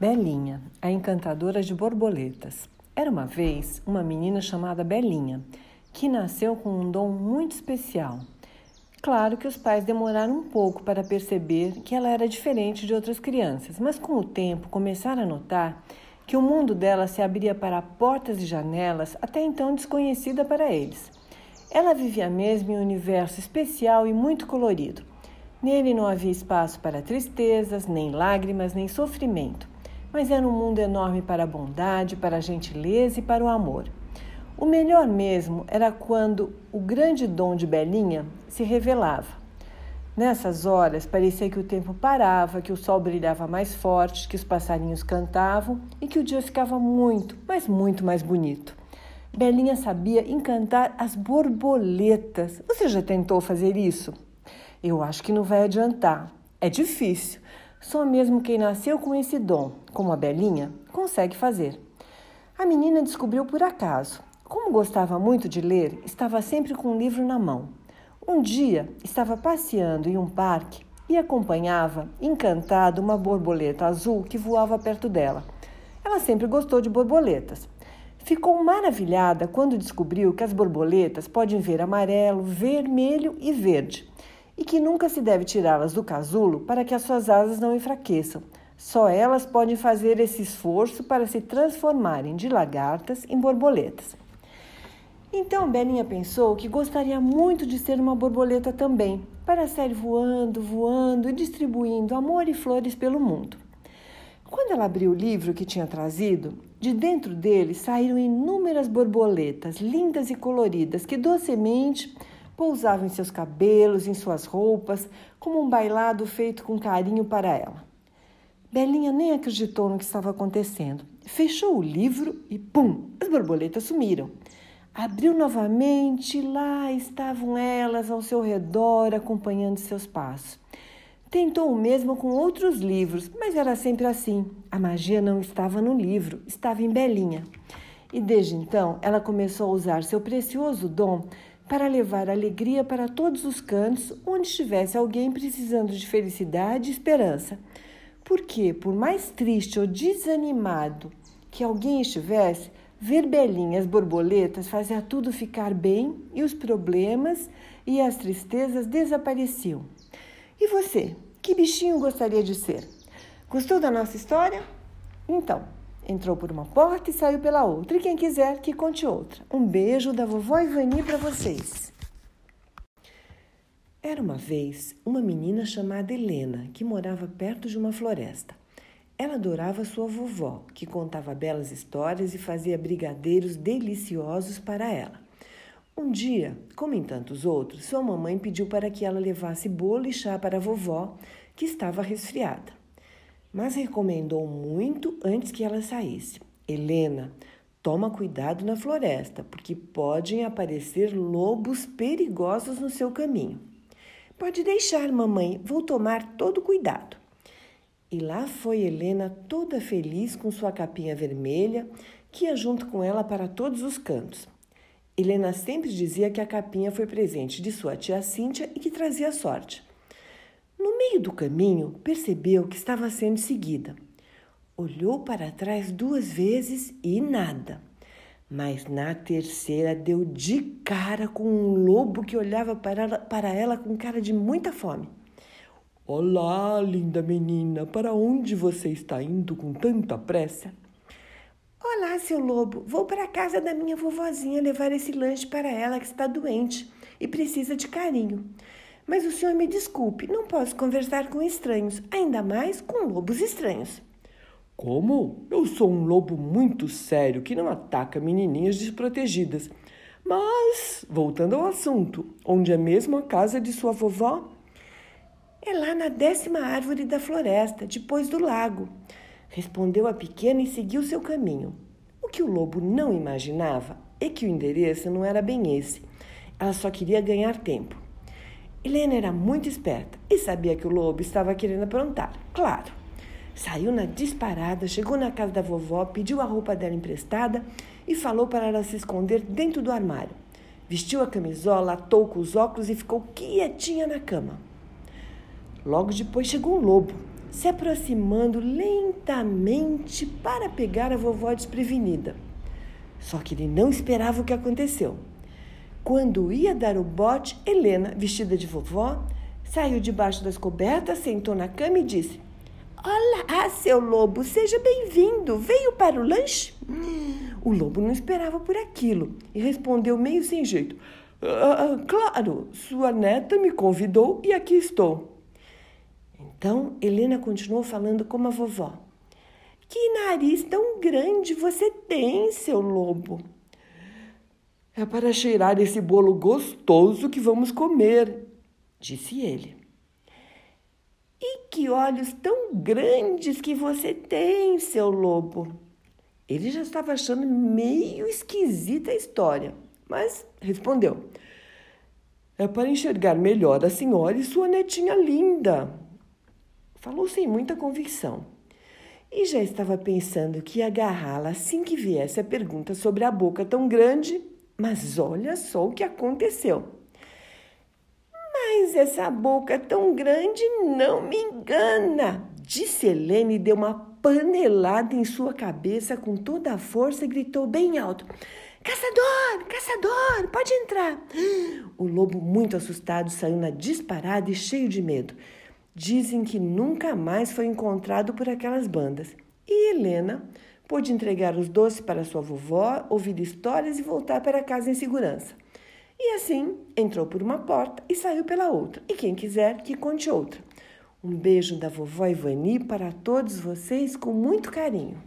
Belinha, a encantadora de borboletas. Era uma vez uma menina chamada Belinha, que nasceu com um dom muito especial. Claro que os pais demoraram um pouco para perceber que ela era diferente de outras crianças, mas com o tempo começaram a notar que o mundo dela se abria para portas e janelas até então desconhecida para eles. Ela vivia mesmo em um universo especial e muito colorido. Nele não havia espaço para tristezas, nem lágrimas, nem sofrimento mas era um mundo enorme para a bondade, para a gentileza e para o amor. O melhor mesmo era quando o grande dom de Belinha se revelava. Nessas horas parecia que o tempo parava, que o sol brilhava mais forte, que os passarinhos cantavam e que o dia ficava muito, mas muito mais bonito. Belinha sabia encantar as borboletas. Você já tentou fazer isso? Eu acho que não vai adiantar. É difícil. Só mesmo quem nasceu com esse dom, como a Belinha, consegue fazer. A menina descobriu por acaso. Como gostava muito de ler, estava sempre com um livro na mão. Um dia estava passeando em um parque e acompanhava, encantado, uma borboleta azul que voava perto dela. Ela sempre gostou de borboletas. Ficou maravilhada quando descobriu que as borboletas podem ver amarelo, vermelho e verde e que nunca se deve tirá-las do casulo para que as suas asas não enfraqueçam. Só elas podem fazer esse esforço para se transformarem de lagartas em borboletas. Então Belinha pensou que gostaria muito de ser uma borboleta também, para sair voando, voando e distribuindo amor e flores pelo mundo. Quando ela abriu o livro que tinha trazido, de dentro dele saíram inúmeras borboletas lindas e coloridas que docemente pousava em seus cabelos, em suas roupas, como um bailado feito com carinho para ela. Belinha nem acreditou no que estava acontecendo. Fechou o livro e pum! As borboletas sumiram. Abriu novamente e lá estavam elas ao seu redor, acompanhando seus passos. Tentou o mesmo com outros livros, mas era sempre assim. A magia não estava no livro, estava em Belinha. E desde então ela começou a usar seu precioso dom para levar alegria para todos os cantos onde estivesse alguém precisando de felicidade e esperança. Porque, por mais triste ou desanimado que alguém estivesse, ver belinhas borboletas fazia tudo ficar bem e os problemas e as tristezas desapareciam. E você, que bichinho gostaria de ser? Gostou da nossa história? Então, Entrou por uma porta e saiu pela outra. E quem quiser que conte outra. Um beijo da vovó Ivani para vocês. Era uma vez uma menina chamada Helena que morava perto de uma floresta. Ela adorava sua vovó, que contava belas histórias e fazia brigadeiros deliciosos para ela. Um dia, como em tantos outros, sua mamãe pediu para que ela levasse bolo e chá para a vovó, que estava resfriada mas recomendou muito antes que ela saísse. Helena, toma cuidado na floresta, porque podem aparecer lobos perigosos no seu caminho. Pode deixar, mamãe, vou tomar todo cuidado. E lá foi Helena toda feliz com sua capinha vermelha, que ia junto com ela para todos os cantos. Helena sempre dizia que a capinha foi presente de sua tia Cíntia e que trazia sorte. No meio do caminho, percebeu que estava sendo seguida. Olhou para trás duas vezes e nada. Mas na terceira deu de cara com um lobo que olhava para ela, para ela com cara de muita fome. Olá, linda menina, para onde você está indo com tanta pressa? Olá, seu lobo, vou para a casa da minha vovozinha levar esse lanche para ela que está doente e precisa de carinho. Mas o senhor me desculpe, não posso conversar com estranhos, ainda mais com lobos estranhos. Como? Eu sou um lobo muito sério que não ataca menininhas desprotegidas. Mas, voltando ao assunto, onde é mesmo a casa de sua vovó? É lá na décima árvore da floresta, depois do lago. Respondeu a pequena e seguiu seu caminho. O que o lobo não imaginava é que o endereço não era bem esse. Ela só queria ganhar tempo. Helena era muito esperta e sabia que o lobo estava querendo aprontar. Claro. Saiu na disparada, chegou na casa da vovó, pediu a roupa dela emprestada e falou para ela se esconder dentro do armário. Vestiu a camisola, atou com os óculos e ficou quietinha na cama. Logo depois chegou um lobo. se aproximando lentamente para pegar a vovó desprevenida. Só que ele não esperava o que aconteceu. Quando ia dar o bote, Helena, vestida de vovó, saiu debaixo das cobertas, sentou na cama e disse: Olá, seu lobo, seja bem-vindo. Veio para o lanche? O lobo não esperava por aquilo e respondeu meio sem jeito: ah, ah, Claro, sua neta me convidou e aqui estou. Então Helena continuou falando como a vovó. Que nariz tão grande você tem, seu lobo? É para cheirar esse bolo gostoso que vamos comer, disse ele. E que olhos tão grandes que você tem, seu lobo. Ele já estava achando meio esquisita a história, mas respondeu: É para enxergar melhor a senhora e sua netinha linda. Falou sem muita convicção. E já estava pensando que ia agarrá-la assim que viesse a pergunta sobre a boca tão grande, mas olha só o que aconteceu. Mas essa boca tão grande não me engana, disse Helene e deu uma panelada em sua cabeça com toda a força e gritou bem alto: Caçador, caçador, pode entrar. O lobo, muito assustado, saiu na disparada e cheio de medo. Dizem que nunca mais foi encontrado por aquelas bandas. E Helena pôde entregar os doces para sua vovó, ouvir histórias e voltar para casa em segurança. E assim entrou por uma porta e saiu pela outra. E quem quiser que conte outra. Um beijo da vovó Ivani para todos vocês com muito carinho.